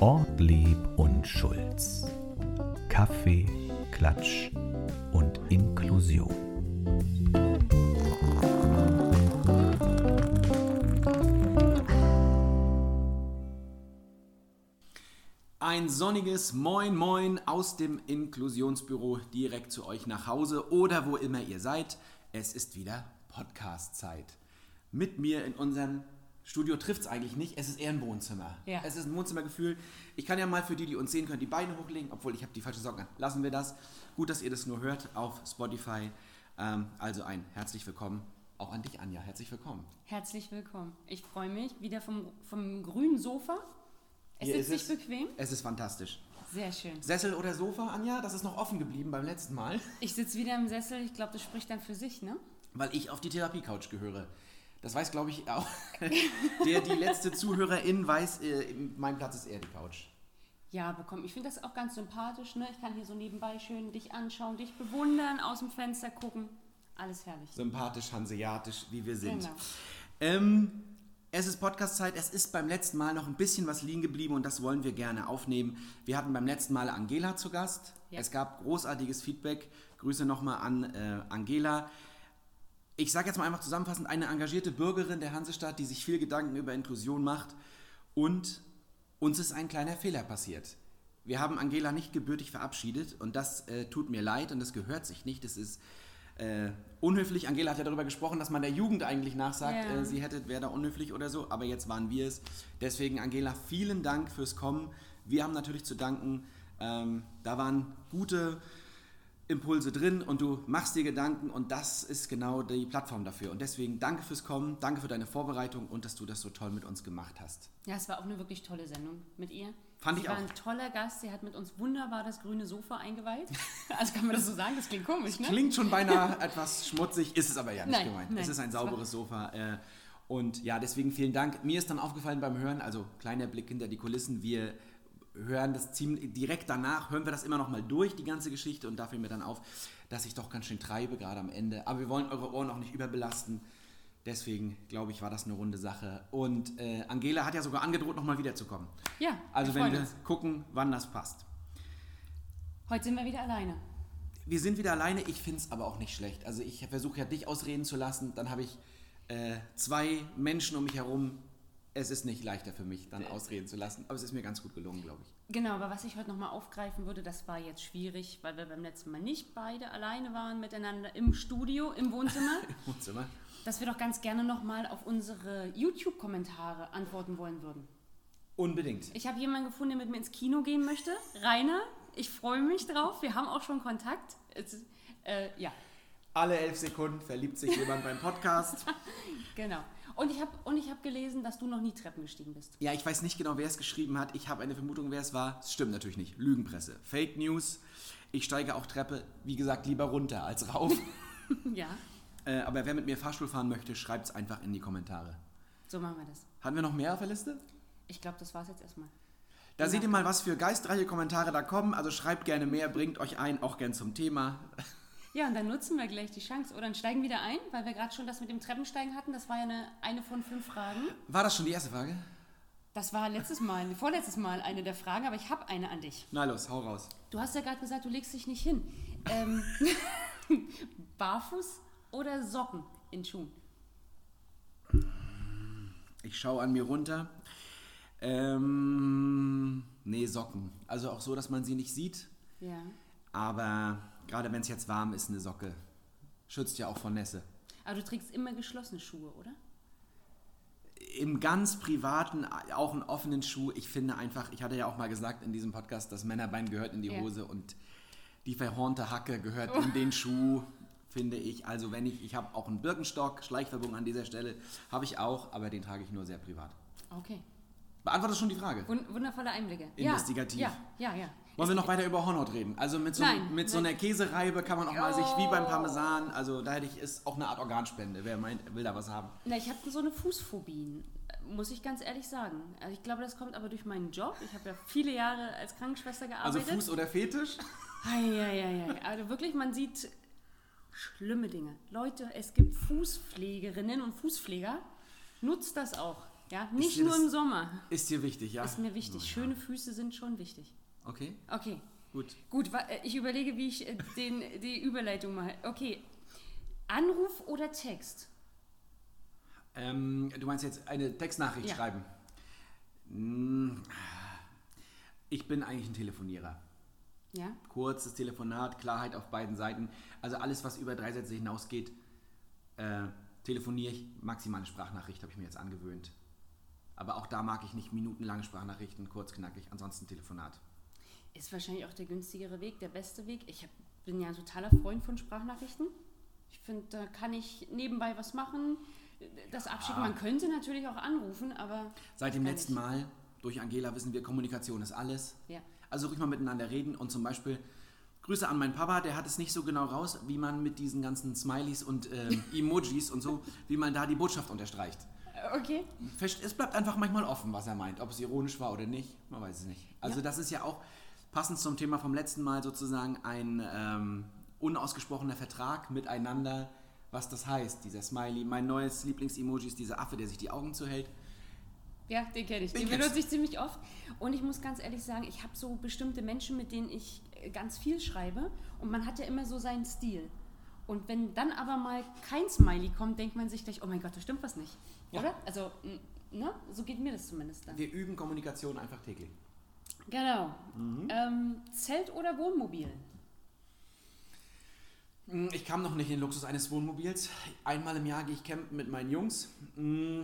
Ortlieb und Schulz. Kaffee, Klatsch und Inklusion. Ein sonniges Moin Moin aus dem Inklusionsbüro direkt zu euch nach Hause oder wo immer ihr seid. Es ist wieder Podcast-Zeit. Mit mir in unserem Studio trifft es eigentlich nicht, es ist eher ein Wohnzimmer. Ja. Es ist ein Wohnzimmergefühl. Ich kann ja mal für die, die uns sehen können, die Beine hochlegen, obwohl ich habe die falsche Socken an. Lassen wir das. Gut, dass ihr das nur hört auf Spotify. Ähm, also ein herzlich willkommen auch an dich, Anja. Herzlich willkommen. Herzlich willkommen. Ich freue mich wieder vom, vom grünen Sofa. Es Hier sitzt ist sich bequem. Es ist fantastisch. Sehr schön. Sessel oder Sofa, Anja? Das ist noch offen geblieben beim letzten Mal. Ich sitze wieder im Sessel. Ich glaube, das spricht dann für sich, ne? weil ich auf die Therapie-Couch gehöre. Das weiß, glaube ich, auch. Der, die letzte Zuhörerin weiß, äh, mein Platz ist eher die Couch. Ja, bekommen. Ich finde das auch ganz sympathisch, ne? Ich kann hier so nebenbei schön dich anschauen, dich bewundern, aus dem Fenster gucken. Alles herrlich. Sympathisch, hanseatisch, wie wir sind. Genau. Ähm, es ist Podcast-Zeit. Es ist beim letzten Mal noch ein bisschen was liegen geblieben und das wollen wir gerne aufnehmen. Wir hatten beim letzten Mal Angela zu Gast. Ja. Es gab großartiges Feedback. Grüße nochmal an äh, Angela. Ich sage jetzt mal einfach zusammenfassend, eine engagierte Bürgerin der Hansestadt, die sich viel Gedanken über Inklusion macht und uns ist ein kleiner Fehler passiert. Wir haben Angela nicht gebürtig verabschiedet und das äh, tut mir leid und das gehört sich nicht. Das ist äh, unhöflich. Angela hat ja darüber gesprochen, dass man der Jugend eigentlich nachsagt, Ja. äh, sie hätte, wäre da unhöflich oder so, aber jetzt waren wir es. Deswegen, Angela, vielen Dank fürs Kommen. Wir haben natürlich zu danken. Ähm, da waren gute Impulse drin und du machst dir Gedanken und das ist genau die Plattform dafür. Und deswegen danke fürs Kommen, danke für deine Vorbereitung und dass du das so toll mit uns gemacht hast. Ja, es war auch eine wirklich tolle Sendung mit ihr. Fand sie ich war auch. ein toller Gast. Sie hat mit uns wunderbar das grüne Sofa eingeweiht. Also kann man das so sagen? Das klingt komisch, ne? Klingt schon beinahe etwas schmutzig, ist es aber ja nicht Nein, gemeint. nein, es ist ein sauberes Sofa. Äh, und ja, deswegen vielen Dank. Mir ist dann aufgefallen beim Hören, also kleiner Blick hinter die Kulissen, wir hören das ziemlich direkt danach, hören wir das immer noch mal durch, die ganze Geschichte, und da fiel mir dann auf, dass ich doch ganz schön treibe, gerade am Ende. Aber wir wollen eure Ohren auch nicht überbelasten. Deswegen, glaube ich, war das eine runde Sache. Und äh, Angela hat ja sogar angedroht, nochmal wiederzukommen. Ja, Also wenn wir uns. gucken, wann das passt. Heute sind wir wieder alleine. Wir sind wieder alleine, ich finde es aber auch nicht schlecht. Also ich versuche ja dich ausreden zu lassen, dann habe ich äh, zwei Menschen um mich herum. Es ist nicht leichter für mich, dann ausreden zu lassen, aber es ist mir ganz gut gelungen, glaube ich. Genau, aber was ich heute nochmal aufgreifen würde, das war jetzt schwierig, weil wir beim letzten Mal nicht beide alleine waren miteinander im Studio, im Wohnzimmer, Wohnzimmer. dass wir doch ganz gerne nochmal auf unsere YouTube-Kommentare antworten wollen würden. Unbedingt. Ich habe jemanden gefunden, der mit mir ins Kino gehen möchte. Rainer, ich freue mich drauf. Wir haben auch schon Kontakt. Es, äh, ja, Alle elf Sekunden verliebt sich jemand beim Podcast. genau. Und ich habe hab gelesen, dass du noch nie Treppen gestiegen bist. Ja, ich weiß nicht genau, wer es geschrieben hat. Ich habe eine Vermutung, wer es war. Es stimmt natürlich nicht. Lügenpresse. Fake News. Ich steige auch Treppe, wie gesagt, lieber runter als rauf. ja, äh, aber wer mit mir Fahrstuhl fahren möchte, schreibt es einfach in die Kommentare. so machen wir das. Hatten wir noch mehr auf der Liste? Ich glaube, das war es jetzt erstmal. Da seht ihr mal, was für geistreiche Kommentare da kommen. Also schreibt gerne mehr, bringt euch ein, auch gern zum Thema. Ja, und dann nutzen wir gleich die Chance. Oder dann steigen wieder ein, weil wir gerade schon das mit dem Treppensteigen hatten. Das war ja eine, eine von fünf Fragen. War das schon die erste Frage? Das war letztes Mal, vorletztes Mal eine der Fragen, aber ich habe eine an dich. Na los, hau raus. Du hast ja gerade gesagt, du legst dich nicht hin. Ähm, barfuß oder Socken in Schuhen? Ich schaue an mir runter. Ähm, nee, Socken. Also auch so, dass man sie nicht sieht. Ja. Aber gerade wenn es jetzt warm ist, eine Socke. Schützt ja auch vor Nässe. Aber du trägst immer geschlossene Schuhe, oder? Im ganz privaten, auch einen offenen Schuh. Ich finde einfach, ich hatte ja auch mal gesagt in diesem Podcast, das Männerbein gehört in die Ja. Hose und die verhornte Hacke gehört in den Schuh, finde ich. Also wenn ich, ich habe auch einen Birkenstock, Schleichwerbung an dieser Stelle, habe ich auch, aber den trage ich nur sehr privat. Okay. Beantwortest schon die Frage? Wun wundervolle Einblicke. Investigativ. Ja, ja, ja. Wollen wir noch weiter über Hornhaut reden? Also mit so, Nein, mit so einer Käsereibe kann man auch mal sich wie beim. Parmesan, also da hätte ich, ist auch eine Art Organspende. Wer meint, will da was haben. Na, ich habe so eine Fußphobie, muss ich ganz ehrlich sagen. Also ich glaube, das kommt aber durch meinen Job. Ich habe ja viele Jahre als Krankenschwester Also gearbeitet. Fuß oder Fetisch? Eieiei. Also wirklich, man sieht schlimme Dinge. Leute, es gibt Fußpflegerinnen und Fußpfleger, Nutzt das auch. Ja, nicht nur das- im Sommer. Ist dir wichtig, ja? Ist mir wichtig. Oh, ja. Schöne Füße sind schon wichtig. Okay, Okay. gut. Gut, äh, ich überlege, wie ich äh, den, die Überleitung mache. Okay. Anruf oder Text? Ähm, du meinst jetzt eine Textnachricht Ja. schreiben? Hm, Ich bin eigentlich ein Telefonierer. Ja? Kurzes Telefonat, Klarheit auf beiden Seiten. Also alles, was über drei Sätze hinausgeht, äh, telefoniere ich. Maximale Sprachnachricht habe ich mir jetzt angewöhnt. Aber auch da mag ich nicht minutenlange Sprachnachrichten, kurz, knackig, ansonsten Telefonat. Ist wahrscheinlich auch der günstigere Weg, der beste Weg. Ich hab, bin ja ein totaler Freund von Sprachnachrichten. Ich finde, da kann ich nebenbei was machen. Das abschicken. Man könnte natürlich auch anrufen, aber. Seit dem letzten ich. Mal durch Angela wissen wir, Kommunikation ist alles. Ja. Also ruhig mal miteinander reden und zum Beispiel Grüße an meinen Papa, der hat es nicht so genau raus, wie man mit diesen ganzen Smileys und ähm, Emojis und so, wie man da die Botschaft unterstreicht. Äh, Okay. Es bleibt einfach manchmal offen, was er meint, ob es ironisch war oder nicht, man weiß es nicht. Also Ja. das ist ja auch passend zum Thema vom letzten Mal sozusagen ein ähm, unausgesprochener Vertrag miteinander, was das heißt, dieser Smiley. Mein neues Lieblings-Emoji ist dieser Affe, der sich die Augen zuhält. Ja, den kenne ich. Den Den, benutze ich ziemlich oft. Und ich muss ganz ehrlich sagen, ich habe so bestimmte Menschen, mit denen ich äh, ganz viel schreibe. Und man hat ja immer so seinen Stil. Und wenn dann aber mal kein Smiley kommt, denkt man sich gleich, oh mein Gott, da stimmt was nicht. Ja. Oder? Also, ne? So geht mir das zumindest dann. Wir üben Kommunikation einfach täglich. Genau. Mhm. Ähm, Zelt oder Wohnmobil? Mm, Ich kam noch nicht in den Luxus eines Wohnmobils. Einmal im Jahr gehe ich campen mit meinen Jungs. Mm,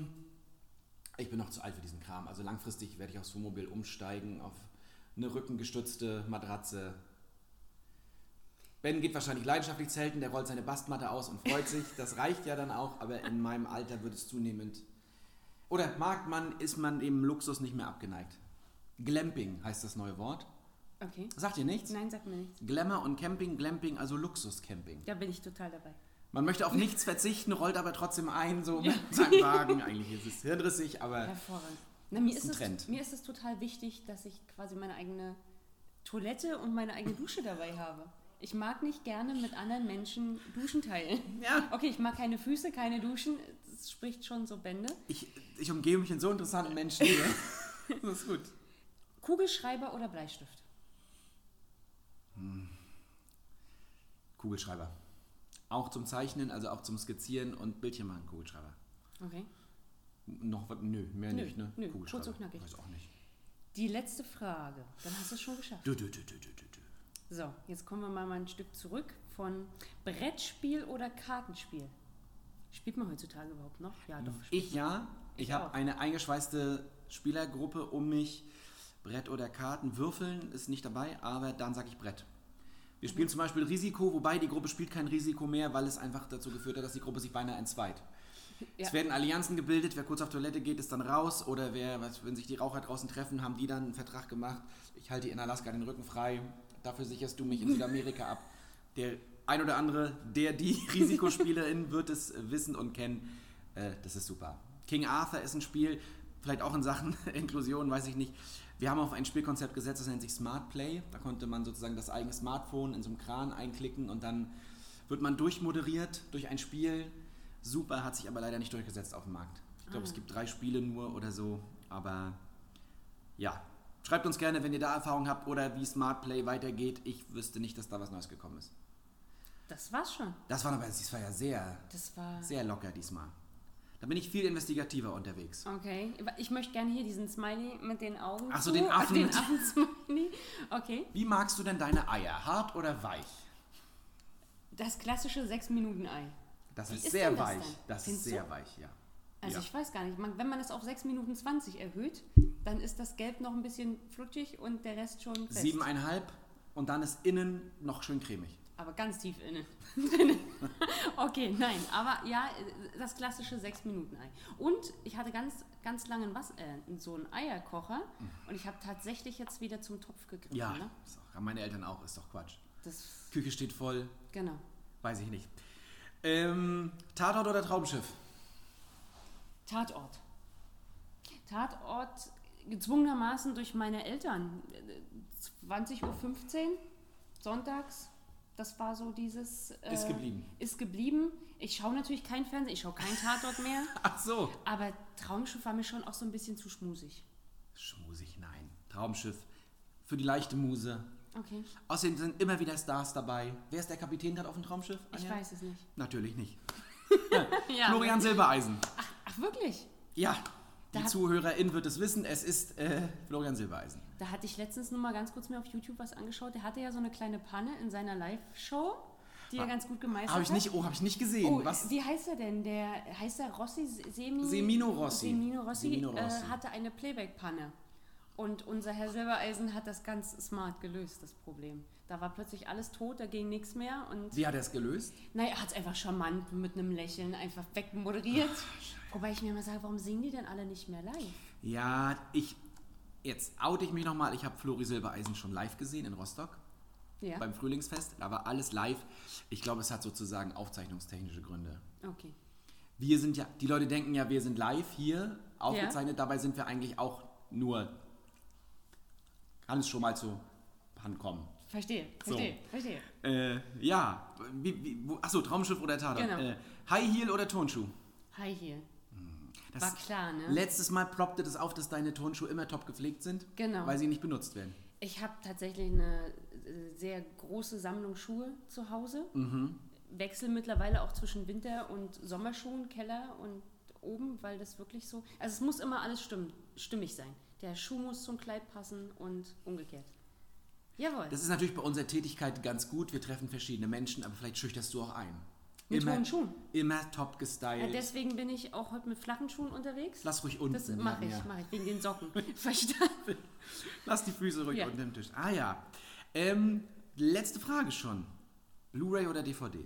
Ich bin noch zu alt für diesen Kram. Also langfristig werde ich aufs Wohnmobil umsteigen, auf eine rückengestützte Matratze. Ben geht wahrscheinlich leidenschaftlich zelten, der rollt seine Bastmatte aus und freut sich. Das reicht ja dann auch, aber in meinem Alter wird es zunehmend. Oder mag man, ist man dem Luxus nicht mehr abgeneigt. Glamping heißt das neue Wort. Okay. Sagt ihr nichts? Nein, sagt mir nichts. Glamour und Camping, Glamping, also Luxuscamping. Da bin ich total dabei. Man möchte auf nichts verzichten, rollt aber trotzdem ein, so mit seinem Wagen. Eigentlich ist es hirnrissig, aber Hervorragend. Na, mir, ist ist es, mir ist es total wichtig, dass ich quasi meine eigene Toilette und meine eigene Dusche dabei habe. Ich mag nicht gerne mit anderen Menschen Duschen teilen. Ja. Okay, ich mag keine Füße, keine Duschen. Das spricht schon so Bände. ich, ich umgebe mich in so interessanten Menschen hier. Das ist gut. Kugelschreiber oder Bleistift? Kugelschreiber. Auch zum Zeichnen, also auch zum Skizzieren und Bildchen machen, Kugelschreiber. Okay. Noch was? Nö, mehr Nö, nicht, ne? nö, Kugelschreiber. kurz und knackig. Weiß auch nicht. Die letzte Frage. Dann hast du es schon geschafft. Du, du, du. So, jetzt kommen wir mal ein Stück zurück von Brettspiel oder Kartenspiel. Spielt man heutzutage überhaupt noch? Ja, doch. Ich ja. Ich habe eine eingeschweißte Spielergruppe um mich. Brett oder Karten. Würfeln ist nicht dabei, aber dann sage ich Brett. Wir spielen zum Beispiel Risiko, wobei die Gruppe spielt kein Risiko mehr, weil es einfach dazu geführt hat, dass die Gruppe sich beinahe entzweit. Ja. Es werden Allianzen gebildet, wer kurz auf Toilette geht, ist dann raus oder wer, wenn sich die Raucher draußen treffen, haben die dann einen Vertrag gemacht. Ich halte in Alaska den Rücken frei, dafür sicherst du mich in Südamerika ab. Der ein oder andere, der die Risikospielerin wird es wissen und kennen. Äh, das ist super. King Arthur ist ein Spiel, vielleicht auch in Sachen Inklusion, weiß ich nicht. Wir haben auf ein Spielkonzept gesetzt, das nennt sich Smart Play. Da konnte man sozusagen das eigene Smartphone in so einem Kran einklicken und dann wird man durchmoderiert durch ein Spiel. Super, hat sich aber leider nicht durchgesetzt auf dem Markt. Ich glaube, es gibt drei Spiele nur oder so, aber ja. Schreibt uns gerne, wenn ihr da Erfahrung habt oder wie Smart Play weitergeht. Ich wüsste nicht, dass da was Neues gekommen ist. Das war's schon. Das war aber, das war ja sehr, war. sehr locker diesmal. Da bin ich viel investigativer unterwegs. Okay, ich möchte gerne hier diesen Smiley mit den Augen. Ach so, zu. den Affen Den Affen-Smiley. Okay. Wie magst du denn deine Eier? Hart oder weich? Das klassische 6-Minuten-Ei. Das ist ist sehr das weich. denn? Das ist sehr du? weich, ja. Also Ja. ich weiß gar nicht, man, wenn man es auf 6 Minuten 20 erhöht, dann ist das Gelb noch ein bisschen flutschig und der Rest schon fest. Siebeneinhalb und dann ist innen noch schön cremig. Aber ganz tief innen. Drinnen. okay, nein, aber ja, das klassische 6-Minuten-Ei. Und ich hatte ganz, ganz lange was, äh, so einen Eierkocher und ich habe tatsächlich jetzt wieder zum Topf gegriffen. Ja, Ne? auch, meine Eltern auch, ist doch Quatsch. Das, Küche steht voll, genau. weiß ich nicht. Ähm, Tatort oder Traumschiff? Tatort. Tatort gezwungenermaßen durch meine Eltern. 20.15 Uhr, sonntags, Das war so dieses. Äh, Ist geblieben. Ist geblieben. Ich schaue natürlich kein Fernsehen, ich schaue keinen Tatort mehr. Ach so. Aber Traumschiff war mir schon auch so ein bisschen zu schmusig. Schmusig, nein. Traumschiff. Für die leichte Muse. Okay. Außerdem sind immer wieder Stars dabei. Wer ist der Kapitän gerade auf dem Traumschiff? Ich Anja? weiß es nicht. Natürlich nicht. Ja, Florian Silbereisen. Ach, wirklich? Ja, die Da hat- Zuhörerin wird es wissen, es ist äh, Florian Silbereisen. Da hatte ich letztens nur mal ganz kurz mir auf YouTube was angeschaut. Der hatte ja so eine kleine Panne in seiner Live-Show, die er ganz gut gemeistert Habe ich hat. nicht, oh, habe ich nicht gesehen. Oh, Was? wie heißt er denn? Der heißt er Rossi Semi, Semino Rossi. Semino Rossi, Semino Rossi. Äh, hatte eine Playback-Panne. Und unser Herr Silbereisen hat das ganz smart gelöst, das Problem. Da war plötzlich alles tot, da ging nichts mehr. Und Wie hat er es gelöst? naja, er hat es einfach charmant mit einem Lächeln einfach wegmoderiert. Wobei ich mir immer sage, warum singen die denn alle nicht mehr live? Ja, ich. Jetzt oute ich mich nochmal. Ich habe Flori Silbereisen schon live gesehen in Rostock Ja, beim Frühlingsfest. Da war alles live. Ich glaube, es hat sozusagen aufzeichnungstechnische Gründe. okay. Wir sind ja, die Leute denken ja, wir sind live hier aufgezeichnet. Dabei sind wir eigentlich auch nur. Kann es schon mal zur Hand kommen. Verstehe, So. verstehe, verstehe. Äh, ja. Wie, wie, wo, achso, Traumschiff oder Tatort? Genau. Äh, High Heel oder Turnschuh? Hi hier. Das War klar, ne? Letztes Mal ploppte das auf, dass deine Turnschuhe immer top gepflegt sind. Genau. Weil sie nicht benutzt werden. Ich habe tatsächlich eine äh, sehr große Sammlung Schuhe zu Hause. Wechsel mittlerweile auch zwischen Winter- und Sommerschuhen, Keller und oben, weil das wirklich so. Also es muss immer alles stimm, stimmig sein. Der Schuh muss zum Kleid passen und umgekehrt. Jawohl. Das ist natürlich bei unserer Tätigkeit ganz gut. Wir treffen verschiedene Menschen, aber vielleicht schüchterst du auch ein. Mit immer, hohen Schuhen. Immer top ja, gestylt. deswegen bin ich auch heute mit flachen Schuhen unterwegs. Lass ruhig unten. das mache ich, ja. mache ich, wegen den Socken. Verstanden? Lass die Füße ruhig Ja. unter dem Tisch. Ah ja. Ähm, letzte Frage schon. Blu-ray oder DVD?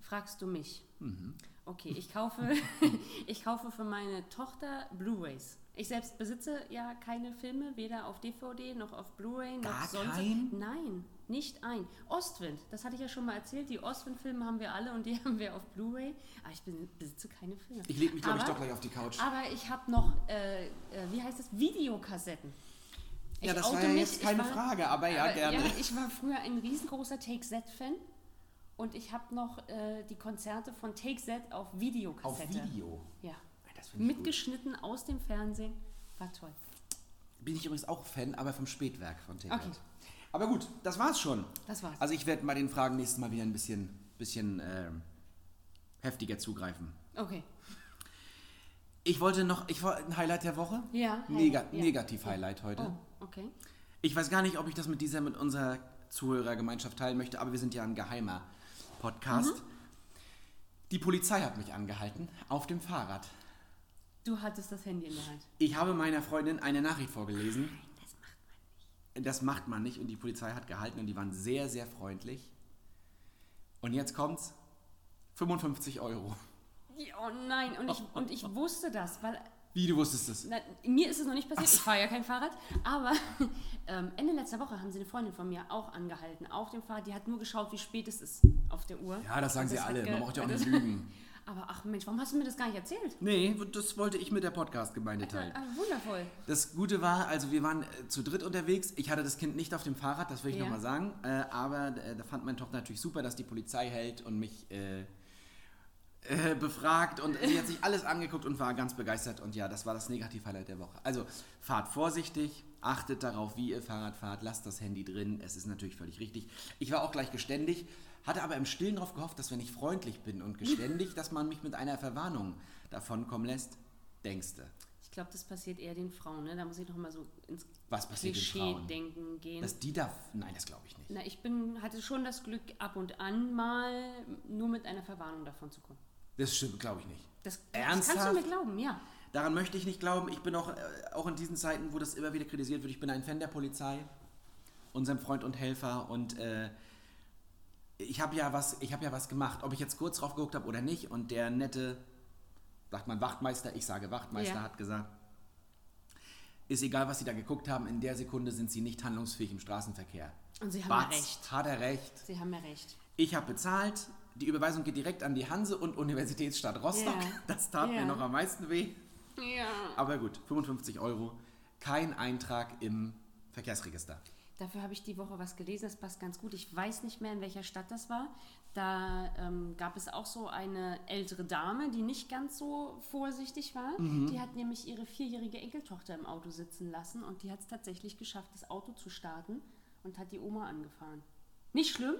Fragst du mich? Mhm. Okay, ich kaufe, ich kaufe für meine Tochter Blu-rays. Ich selbst besitze ja keine Filme, weder auf DVD noch auf Blu-ray noch Gar sonst. kein? Nein, nicht ein. Ostwind, das hatte ich ja schon mal erzählt. Die Ostwind-Filme haben wir alle und die haben wir auf Blu-ray. Aber ich besitze keine Filme. Ich lege mich, glaube ich, doch gleich auf die Couch. Aber ich habe noch, äh, äh, wie heißt das, Videokassetten. ja, Ich das war ja mich, jetzt keine war- Frage, aber ja, aber, gerne. Ja, ich war früher ein riesengroßer Take-Z-Fan und ich habe noch äh, die Konzerte von Take-Z auf auf Videokassette. Video. Ja. Ich gut. Mitgeschnitten aus dem Fernsehen. War toll. Bin ich übrigens auch Fan, aber vom Spätwerk von TV. Okay. Aber gut, das war's schon. Das war's. Also ich werde bei den Fragen nächstes Mal wieder ein bisschen, bisschen ähm, heftiger zugreifen. Okay. Ich wollte noch, ich wollte ein Highlight der Woche. Ja. Nega ja. Negativ-Highlight heute. Oh, okay. Ich weiß gar nicht, ob ich das mit dieser, mit unserer Zuhörergemeinschaft teilen möchte, aber wir sind ja ein geheimer Podcast. Mhm. Die Polizei hat mich angehalten auf dem Fahrrad. Du hattest das Handy in der Hand. Ich habe meiner Freundin eine Nachricht vorgelesen. Das macht man nicht und die Polizei hat gehalten und die waren sehr, sehr freundlich. Und jetzt kommt's. 55 Euro. Oh nein, und ich, und ich wusste das, weil Wie, du wusstest es? Na, mir ist es noch nicht passiert, ich fahre ja kein Fahrrad, aber ähm, Ende letzter Woche haben sie eine Freundin von mir auch angehalten auf dem Fahrrad. Die hat nur geschaut, wie spät es ist auf der Uhr. Ja, das sagen Und sie alle. Man braucht ja auch das- nicht lügen. Aber ach Mensch, warum hast du mir das gar nicht erzählt? Nee, das wollte ich mit der Podcast-Gemeinde teilen. Ah, wundervoll. Das Gute war, also wir waren äh, zu dritt unterwegs. Ich hatte das Kind nicht auf dem Fahrrad, das will ich Ja. nochmal sagen. Äh, aber äh, da fand meine Tochter natürlich super, dass die Polizei hält und mich äh, äh, befragt. Und sie hat sich alles angeguckt und war ganz begeistert. Und ja, das war das Negativ-Highlight der Woche. Also fahrt vorsichtig, achtet darauf, wie ihr Fahrrad fahrt, lasst das Handy drin. Es ist natürlich völlig richtig. Ich war auch gleich geständig, hatte aber im Stillen darauf gehofft, dass wenn ich freundlich bin und geständig, dass man mich mit einer Verwarnung davonkommen lässt. Denkste. Ich glaube, das passiert eher den Frauen. Ne? Da muss ich noch mal so ins Was passiert den Frauen? Klischee-Denken gehen. Dass die da. Nein, das glaube ich nicht. Na, ich bin, hatte schon das Glück, ab und an mal nur mit einer Verwarnung davon zu kommen. Das stimmt, glaube ich nicht. Das, das Ernsthaft? kannst du mir glauben, ja. Daran möchte ich nicht glauben. Ich bin auch, äh, auch in diesen Zeiten, wo das immer wieder kritisiert wird, ich bin ein Fan der Polizei, unserem Freund und Helfer und äh, ich habe ja was, ich habe ja was gemacht, ob ich jetzt kurz drauf geguckt habe oder nicht. Und der nette, sagt man Wachtmeister, ich sage Wachtmeister, Ja. hat gesagt, ist egal, was Sie da geguckt haben, in der Sekunde sind Sie nicht handlungsfähig im Straßenverkehr. Und sie haben ja recht. Hat er recht. Sie haben ja recht. Ich habe bezahlt. Die Überweisung geht direkt an die Hanse und Universitätsstadt Rostock. Ja. Das tat Ja. mir noch am meisten weh. Ja. Aber gut, 55 Euro. Kein Eintrag im Verkehrsregister. Dafür habe ich die Woche was gelesen, das passt ganz gut. Ich weiß nicht mehr, in welcher Stadt das war. Da ähm, gab es auch so eine ältere Dame, die nicht ganz so vorsichtig war. Mhm. Die hat nämlich ihre vierjährige Enkeltochter im Auto sitzen lassen und die hat es tatsächlich geschafft, das Auto zu starten und hat die Oma angefahren. Nicht schlimm,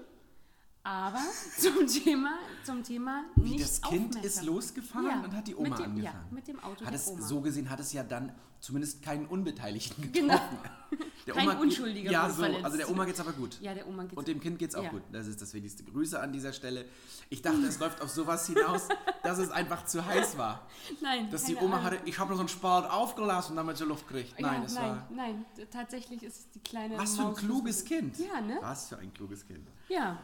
aber zum Thema, zum Thema Wie nicht das Kind ist losgefahren Ja, und hat die Oma mit dem, angefahren. Ja, mit dem Auto Hat es, Oma. so gesehen hat es ja dann zumindest keinen Unbeteiligten Genau. Der Kein Oma- Unschuldiger Ja, so. verletzt. Also der Oma geht's aber gut. ja, der Oma geht's Und dem Kind geht's auch Ja. gut. Das ist das Wichtigste. Grüße an dieser Stelle. Ich dachte, es läuft auf sowas hinaus, dass es einfach zu heiß war. Nein, Dass die Oma Ahnung. hatte, ich habe noch so einen Spalt aufgelassen, damit sie Luft kriegt. Nein, ja, es nein, war. nein, tatsächlich ist es die kleine Was für ein Maus- kluges Kind. Ja, ne? Was für ein kluges Kind. Ja.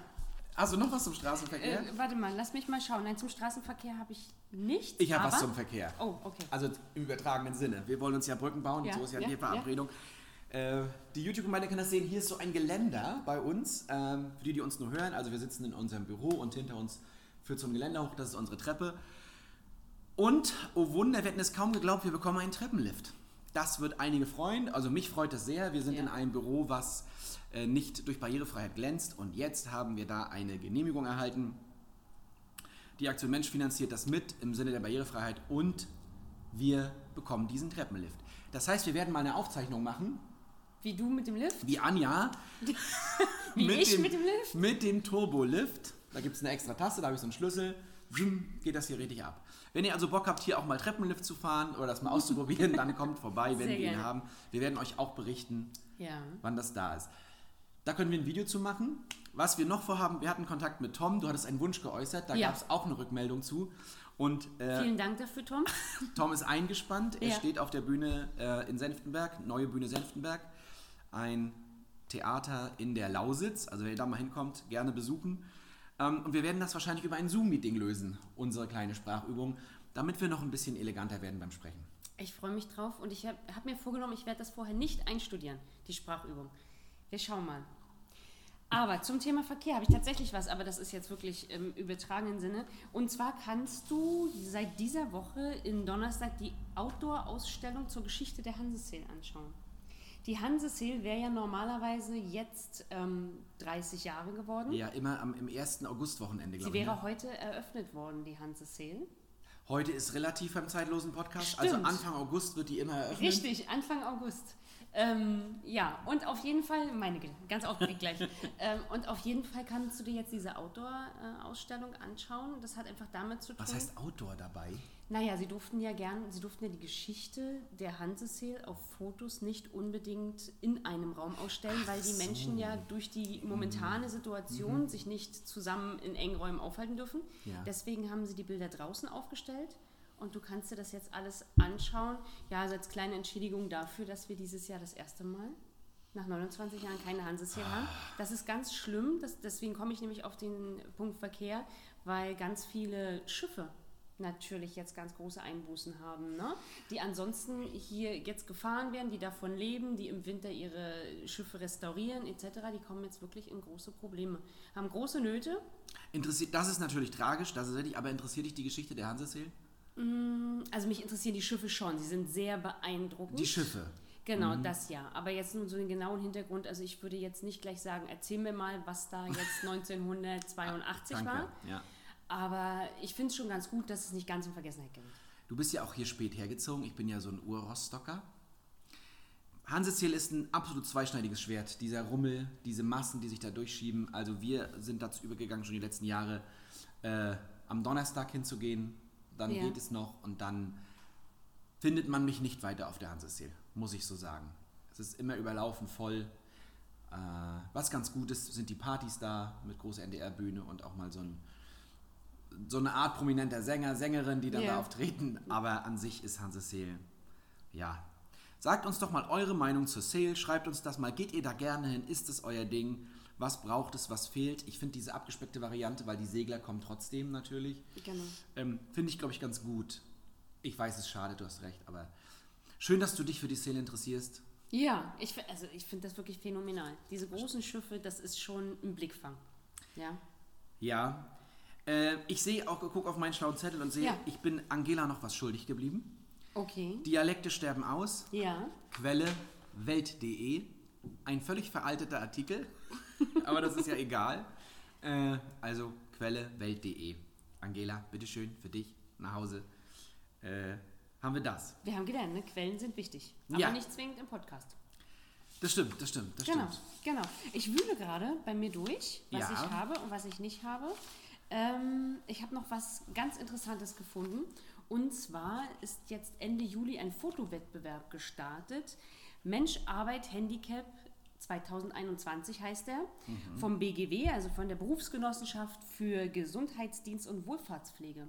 Also noch was zum Straßenverkehr? Äh, warte mal, lass mich mal schauen. Nein, zum Straßenverkehr habe ich nichts. ich habe was zum Verkehr. Oh, okay. Also im übertragenen Sinne. Wir wollen uns ja Brücken bauen, Ja, so ist ja, ja, die Verabredung. Äh, die YouTube-Gemeinde kann das sehen. Hier ist so ein Geländer bei uns. Ähm, für die, die uns nur hören. Also wir sitzen in unserem Büro und hinter uns führt so ein Geländer hoch. Das ist unsere Treppe. Und, oh Wunder, wir hätten es kaum geglaubt, wir bekommen einen Treppenlift. Das wird einige freuen. Also mich freut es sehr. Wir sind Ja. in einem Büro, was äh, nicht durch Barrierefreiheit glänzt. Und jetzt haben wir da eine Genehmigung erhalten. Die Aktion Mensch finanziert das mit im Sinne der Barrierefreiheit und wir bekommen diesen Treppenlift. Das heißt, wir werden mal eine Aufzeichnung machen, Wie du mit dem Lift? wie Anja Wie ich mit dem Lift? mit dem Turbolift. Da gibt es eine extra Taste, da habe ich so einen Schlüssel. Wum, Geht das hier richtig ab. Wenn ihr also Bock habt, hier auch mal Treppenlift zu fahren oder das mal auszuprobieren, dann kommt vorbei, wenn Sehr wir ihn gerne. haben. Wir werden euch auch berichten, Ja. wann das da ist. Da können wir ein Video zu machen. Was wir noch vorhaben, wir hatten Kontakt mit Tom, du hattest einen Wunsch geäußert, da Ja. gab es auch eine Rückmeldung zu. Und äh, Vielen Dank dafür, Tom. Tom ist eingespannt. Er Ja. steht auf der Bühne äh, in Senftenberg, neue Bühne Senftenberg. Ein Theater in der Lausitz. Also, wer da mal hinkommt, gerne besuchen. Ähm, und wir werden das wahrscheinlich über ein Zoom-Meeting lösen, unsere kleine Sprachübung, damit wir noch ein bisschen eleganter werden beim Sprechen. Ich freue mich drauf und ich habe hab mir vorgenommen, ich werde das vorher nicht einstudieren, die Sprachübung. Wir schauen mal. Aber zum Thema Verkehr habe ich tatsächlich was, aber das ist jetzt wirklich im übertragenen Sinne. Und zwar kannst du seit dieser Woche in Donnerstag die Outdoor-Ausstellung zur Geschichte der Hanseseel anschauen. Die Hanseseel wäre ja normalerweise jetzt ähm, 30 Jahre geworden. Ja, immer am, im ersten Augustwochenende, Sie glaube ich. wäre Ne? heute eröffnet worden, die Hanseseel. Heute ist relativ beim zeitlosen Podcast. Also Stimmt. Anfang August wird die immer eröffnet. Richtig, Anfang August. Ähm, ja, und auf jeden Fall, meine ganz aufgeregt gleich. ähm, und auf jeden Fall kannst du dir jetzt diese Outdoor-Ausstellung anschauen. Das hat einfach damit zu tun. Was heißt Outdoor dabei? Naja, sie durften ja gern, sie durften ja die Geschichte der Hanseseel auf Fotos nicht unbedingt in einem Raum ausstellen, weil die Menschen ja durch die momentane Situation sich nicht zusammen in engen Räumen aufhalten dürfen. Ja. Deswegen haben sie die Bilder draußen aufgestellt und du kannst dir das jetzt alles anschauen. Ja, also als kleine Entschädigung dafür, dass wir dieses Jahr das erste Mal nach 29 Jahren keine Hanseseel haben. Das ist ganz schlimm, das, deswegen komme ich nämlich auf den Punkt Verkehr, weil ganz viele Schiffe natürlich jetzt ganz große Einbußen haben, ne? die ansonsten hier jetzt gefahren werden, die davon leben, die im Winter ihre Schiffe restaurieren etc., die kommen jetzt wirklich in große Probleme, haben große Nöte. Interessiert, das ist natürlich tragisch, das ist richtig, aber interessiert dich die Geschichte der Hanseseel? Also mich interessieren die Schiffe schon, sie sind sehr beeindruckend. Die Schiffe. Genau, das ja. Aber jetzt nur so den genauen Hintergrund, also ich würde jetzt nicht gleich sagen, erzähl mir mal, was da jetzt 1982 Danke. war. Ja. Aber ich finde es schon ganz gut, dass es nicht ganz in Vergessenheit gerät. Du bist ja auch hier spät hergezogen. Ich bin ja so ein Ur-Rostocker. Hanseseel ist ein absolut zweischneidiges Schwert. Dieser Rummel, diese Massen, die sich da durchschieben. Also wir sind dazu übergegangen, schon die letzten Jahre äh, am Donnerstag hinzugehen. Dann Ja. geht es noch und dann findet man mich nicht weiter auf der Hanseseel, muss ich so sagen. Es ist immer überlaufen, voll. Äh, was ganz gut ist, sind die Partys da mit großer NDR-Bühne und auch mal so ein so eine Art prominenter Sänger, Sängerin, die dann Ja. da auftreten. Aber an sich ist Hanseseel, ja. Sagt uns doch mal eure Meinung zur Sale. Schreibt uns das mal. Geht ihr da gerne hin? Ist es euer Ding? Was braucht es? Was fehlt? Ich finde diese abgespeckte Variante, weil die Segler kommen trotzdem natürlich. Genau. Ähm, finde ich, glaube ich, ganz gut. Ich weiß, es ist schade, du hast recht, aber schön, dass du dich für die Sale interessierst. Ja, ich, also ich finde das wirklich phänomenal. Diese großen Schiffe, das ist schon ein Blickfang. Ja. Ja. Äh, ich sehe auch, gucke auf meinen schlauen Zettel und sehe, Ja. ich bin Angela noch was schuldig geblieben. Okay. Dialekte sterben aus. Ja. Quelle welt.de. ein völlig veralteter Artikel, aber das ist ja egal. Äh, also Quelle welt.de. Angela, bitteschön, für dich nach Hause. Äh, haben wir das. Wir haben gelernt, ne? Quellen sind wichtig. Aber Ja. nicht zwingend im Podcast. Das stimmt, das stimmt, das Genau, stimmt. genau. Ich wühle gerade bei mir durch, was Ja. ich habe und was ich nicht habe. Ähm, ich habe noch was ganz Interessantes gefunden. Und zwar ist jetzt Ende Juli ein Fotowettbewerb gestartet. Mensch, Arbeit, Handicap 2021 heißt er. Vom BGW, also von der Berufsgenossenschaft für Gesundheitsdienst und Wohlfahrtspflege.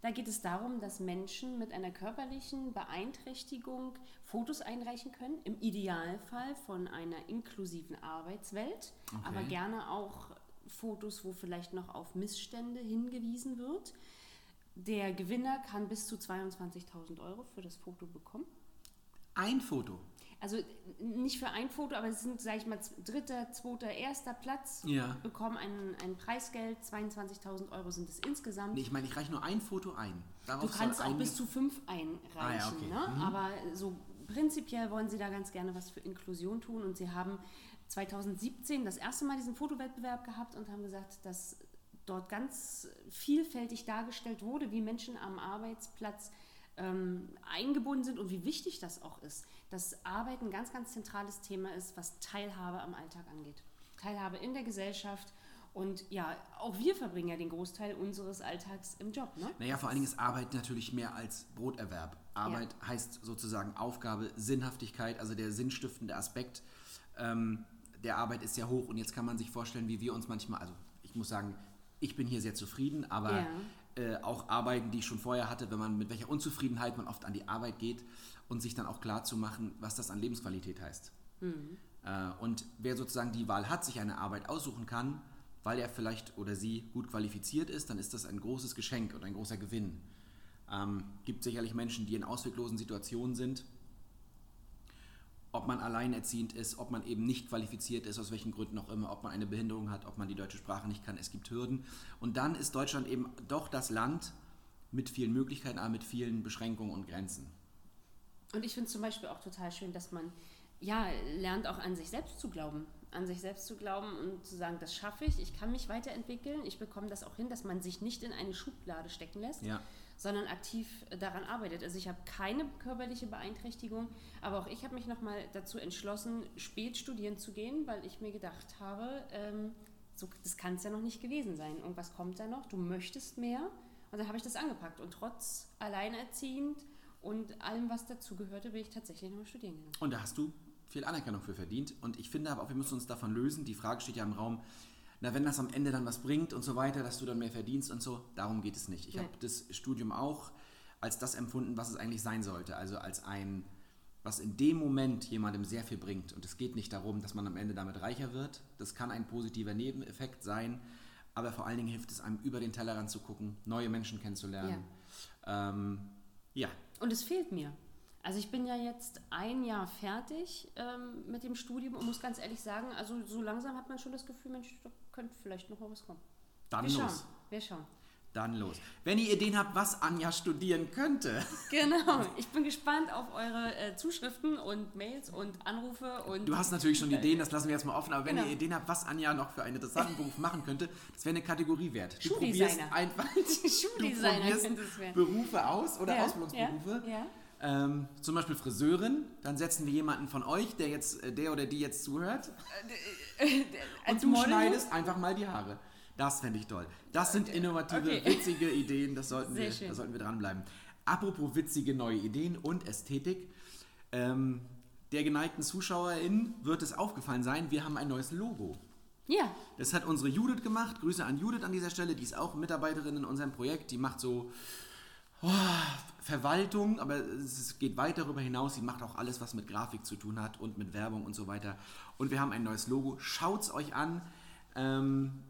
Da geht es darum, dass Menschen mit einer körperlichen Beeinträchtigung Fotos einreichen können, im Idealfall von einer inklusiven Arbeitswelt, aber gerne auch Fotos, wo vielleicht noch auf Missstände hingewiesen wird. Der Gewinner kann bis zu 22.000 Euro für das Foto bekommen. Ein Foto. Also nicht für ein Foto, aber es sind, sage ich mal, dritter, zweiter, erster Platz. Ja. Bekommen ein, ein Preisgeld, 22.000 Euro sind es insgesamt. Nee, ich meine, ich reiche nur ein Foto ein. Darauf Du kannst auch bis zu fünf einreichen, Ah ja, okay. ne? aber so prinzipiell wollen sie da ganz gerne was für Inklusion tun und sie haben 2017 das erste Mal diesen Fotowettbewerb gehabt und haben gesagt, dass dort ganz vielfältig dargestellt wurde, wie Menschen am Arbeitsplatz ähm, eingebunden sind und wie wichtig das auch ist, dass Arbeit ein ganz, ganz zentrales Thema ist, was Teilhabe am Alltag angeht. Teilhabe in der Gesellschaft und ja, auch wir verbringen ja den Großteil unseres Alltags im Job. Ne? Naja, vor allen Dingen ist Arbeit natürlich mehr als Broterwerb. Arbeit heißt sozusagen Aufgabe, Sinnhaftigkeit, also der sinnstiftende Aspekt ähm, der Arbeit ist sehr hoch. Und jetzt kann man sich vorstellen, wie wir uns manchmal, also ich muss sagen, ich bin hier sehr zufrieden, aber Ja. äh, auch Arbeiten, die ich schon vorher hatte, wenn man mit welcher Unzufriedenheit man oft an die Arbeit geht und sich dann auch klar zu machen, was das an Lebensqualität heißt. Äh, und wer sozusagen die Wahl hat, sich eine Arbeit aussuchen kann, weil er vielleicht oder sie gut qualifiziert ist, dann ist das ein großes Geschenk und ein großer Gewinn. Ähm, gibt sicherlich Menschen, die in ausweglosen Situationen sind, ob man alleinerziehend ist, ob man eben nicht qualifiziert ist, aus welchen Gründen auch immer, ob man eine Behinderung hat, ob man die deutsche Sprache nicht kann. Es gibt Hürden. Und dann ist Deutschland eben doch das Land mit vielen Möglichkeiten, aber mit vielen Beschränkungen und Grenzen. Und ich finde zum Beispiel auch total schön, dass man ja lernt auch an sich selbst zu glauben. An sich selbst zu glauben und zu sagen, das schaffe ich, ich kann mich weiterentwickeln, ich bekomme das auch hin, dass man sich nicht in eine Schublade stecken lässt, Ja. Sondern aktiv daran arbeitet. Also ich habe keine körperliche Beeinträchtigung, aber auch ich habe mich nochmal dazu entschlossen, spät studieren zu gehen, weil ich mir gedacht habe, ähm, so, das kann es ja noch nicht gewesen sein. Irgendwas kommt da noch, du möchtest mehr. Und dann habe ich das angepackt. Und trotz alleinerziehend und allem, was dazugehörte, bin ich tatsächlich nochmal studieren gegangen. Und da hast du viel Anerkennung für verdient. Und ich finde aber auch, wir müssen uns davon lösen. Die Frage steht ja im Raum, na, wenn das am Ende dann was bringt und so weiter, dass du dann mehr verdienst und so, darum geht es nicht. Ich Nee. habe das Studium auch als das empfunden, was es eigentlich sein sollte. Also als ein, was in dem Moment jemandem sehr viel bringt. Und es geht nicht darum, dass man am Ende damit reicher wird. Das kann ein positiver Nebeneffekt sein. Aber vor allen Dingen hilft es einem, über den Tellerrand zu gucken, neue Menschen kennenzulernen. Ja. Ähm, ja. Und es fehlt mir. Also ich bin ja jetzt ein Jahr fertig ähm, mit dem Studium und muss ganz ehrlich sagen, also so langsam hat man schon das Gefühl, Mensch, könnte vielleicht noch mal was kommen. dann Wir los. schauen, wir schauen. Dann los. Wenn ihr Ideen habt, was Anja studieren könnte, Genau, ich bin gespannt auf eure äh, Zuschriften und Mails und Anrufe und Du hast natürlich schon Ideen, das lassen wir jetzt mal offen, aber wenn Genau. ihr Ideen habt, was Anja noch für einen interessanten Beruf machen könnte, das wäre eine Kategorie wert. Du Schuhdesigner. probierst einfach du Schuldesigner probierst. Berufe aus oder Ja, Ausbildungsberufe. Ja, ja. Ähm, zum Beispiel Friseurin, dann setzen wir jemanden von euch, der jetzt, äh, der oder die jetzt zuhört, und Als du Model? schneidest einfach mal die Haare. Das fände ich toll. Das sind innovative, Okay. witzige Ideen, das sollten, Sehr wir, schön. da sollten wir dranbleiben. Apropos witzige neue Ideen und Ästhetik. Ähm, der geneigten ZuschauerInnen wird es aufgefallen sein, wir haben ein neues Logo. Ja, Das hat unsere Judith gemacht. Grüße an Judith an dieser Stelle. Die ist auch Mitarbeiterin in unserem Projekt. Die macht so oh, Verwaltung, aber es geht weit darüber hinaus. Sie macht auch alles, was mit Grafik zu tun hat und mit Werbung und so weiter. Und wir haben ein neues Logo. Schaut's euch an. Ähm,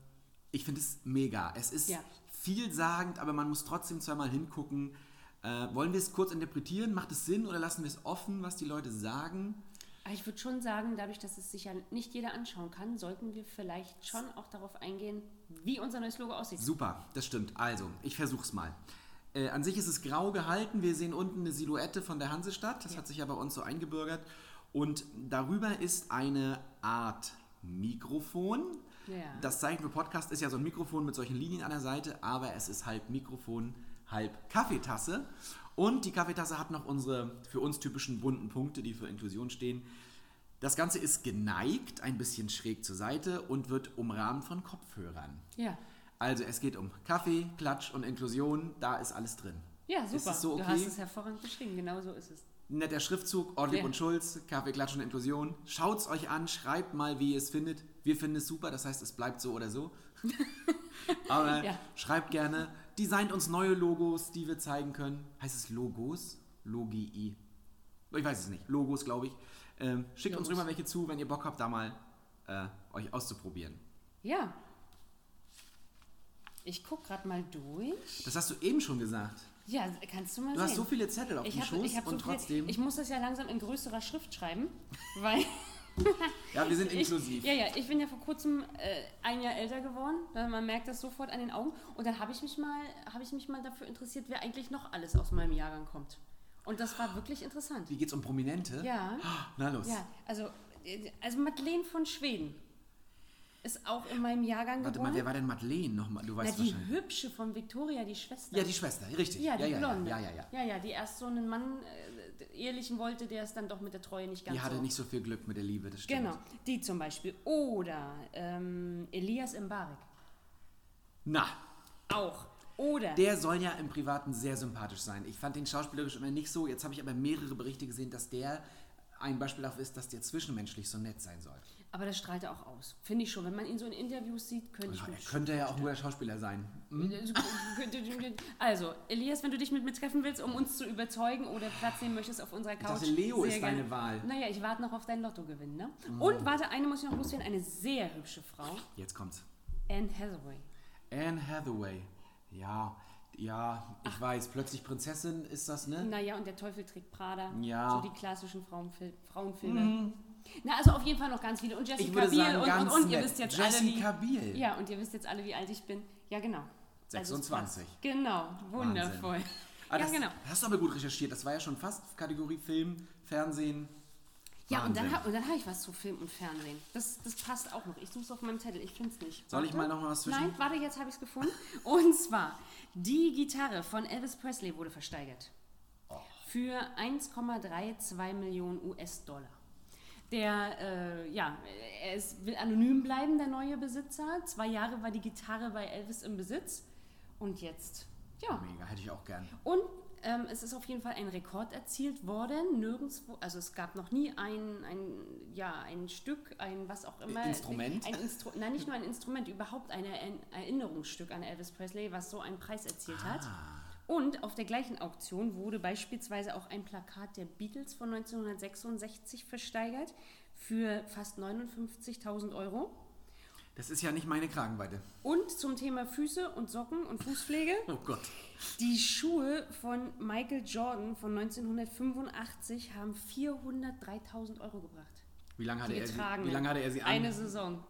ich finde es mega. Es ist Ja. vielsagend, aber man muss trotzdem zweimal hingucken. Äh, wollen wir es kurz interpretieren? Macht es Sinn oder lassen wir es offen, was die Leute sagen? aber ich würde schon sagen, dadurch, dass es sich ja nicht jeder anschauen kann, sollten wir vielleicht schon auch darauf eingehen, wie unser neues Logo aussieht. Super, das stimmt. Also, ich versuch's mal. Äh, an sich ist es grau gehalten. Wir sehen unten eine Silhouette von der Hansestadt. Das hat sich ja bei uns so eingebürgert. Und darüber ist eine Art Mikrofon. Ja. Das Zeichen für Podcast ist ja so ein Mikrofon mit solchen Linien an der Seite, aber es ist halb Mikrofon, halb Kaffeetasse. Und die Kaffeetasse hat noch unsere für uns typischen bunten Punkte, die für Inklusion stehen. Das Ganze ist geneigt, ein bisschen schräg zur Seite und wird umrahmt von Kopfhörern. Ja. Also es geht um Kaffee, Klatsch und Inklusion, da ist alles drin. Ja, super. So Du okay? hast es hervorragend beschrieben, genau so ist es. Netter Schriftzug, Ortlieb Ja. und Schulz, Kaffee, Klatsch und Inklusion. Schaut's euch an, schreibt mal, wie ihr es findet. Wir finden es super, das heißt, es bleibt so oder so. Aber Ja. schreibt gerne, designt uns neue Logos, die wir zeigen können. Heißt es Logos? Logii. Ich weiß es nicht. Logos, glaube ich. Ähm, schickt uns Logos. rüber welche zu, wenn ihr Bock habt, da mal äh, euch auszuprobieren. Ja. Ich guck gerade mal durch. Das hast du eben schon gesagt. Ja, kannst du mal Du sehen. hast so viele Zettel auf ich dem hab, Schoß ich hab so und viel, trotzdem. Ich muss das ja langsam in größerer Schrift schreiben, weil ja, wir sind inklusiv. Ich, ja, ja, ich bin ja vor kurzem äh, ein Jahr älter geworden. Äh, Man merkt das sofort an den Augen. Und dann habe ich mich mal, habe ich mich mal dafür interessiert, wer eigentlich noch alles aus meinem Jahrgang kommt. Und das war wirklich interessant. Wie geht's um Prominente? Ja, Na los. ja, also, äh, also Madeleine von Schweden ist auch in meinem Jahrgang Warte mal, wer war denn Madeleine nochmal? Du Na, weißt die wahrscheinlich. hübsche von Victoria, die Schwester. Ja, die Schwester, richtig. Ja, die ja, ja, Blonde. Ja, ja, ja. ja, ja, die erst so einen Mann äh, ehelichen wollte, der es dann doch mit der Treue nicht ganz Die hatte so. nicht so viel Glück mit der Liebe, das stimmt. Genau, die zum Beispiel. Oder ähm, Elias Mbarek. Na, Auch. Oder. der soll ja im Privaten sehr sympathisch sein. Ich fand den schauspielerisch immer nicht so. Jetzt habe ich aber mehrere Berichte gesehen, dass der ein Beispiel dafür ist, dass der zwischenmenschlich so nett sein soll. Aber das strahlt er auch aus. Finde ich schon. Wenn man ihn so in Interviews sieht, könnte ich Ja, mir er könnte ja auch nur der Schauspieler sein. Hm? Also, Elias, wenn du dich mit mir treffen willst, um uns zu überzeugen oder Platz nehmen möchtest auf unserer Couch. dachte, Leo sehr ist gerne. deine Wahl. Naja, ich warte noch auf dein Lottogewinn, ne? Und warte, eine muss ich noch loswerden. Eine sehr hübsche Frau. Jetzt kommt's. Anne Hathaway. Anne Hathaway. Ja, ja, ich weiß. Plötzlich Prinzessin ist das, ne? Naja, und der Teufel trägt Prada. Ja. So die klassischen Frauenfil Frauenfilme. Na, also auf jeden Fall noch ganz viele. Und Jessica Biel sagen, und, und, und ihr wisst jetzt Jessica alle, wie, Biel. Ja, und ihr wisst jetzt alle, wie alt ich bin. Ja, genau. Also es 26. passt. Genau, wundervoll. Ah, ja, das genau. Hast du aber gut recherchiert. Das war ja schon fast Kategorie Film, Fernsehen. Ja, und dann, Wahnsinn. und dann habe ich was zu Film und Fernsehen. Das, das passt auch noch. Ich suche es auf meinem Zettel. Ich finde es nicht. Soll ich mal noch mal was zwischen- Nein, warte, jetzt habe ich es gefunden. Und zwar, die Gitarre von Elvis Presley wurde versteigert. Oh. Für 1,32 Millionen US-Dollar. Der, äh, ja, er ist, will anonym bleiben, der neue Besitzer. Zwei Jahre war die Gitarre bei Elvis im Besitz. Und jetzt, ja, Mega, hätte ich auch gern. und ähm, es ist auf jeden Fall ein Rekord erzielt worden. Nirgendwo, also es gab noch nie ein, ein, ja, ein Stück, ein was auch immer. Instrument? Ein Instru nein, nicht nur ein Instrument, überhaupt ein Erinner- Erinnerungsstück an Elvis Presley, was so einen Preis erzielt hat. Und auf der gleichen Auktion wurde beispielsweise auch ein Plakat der Beatles von 1966 versteigert für fast 59.000 Euro. Das ist ja nicht meine Kragenweite. Und zum Thema Füße und Socken und Fußpflege. Oh Gott. Die Schuhe von Michael Jordan von 1985 haben 403.000 Euro gebracht. Wie lange hatte, Die er sie, getragen. wie lange hatte er sie an? Eine Saison.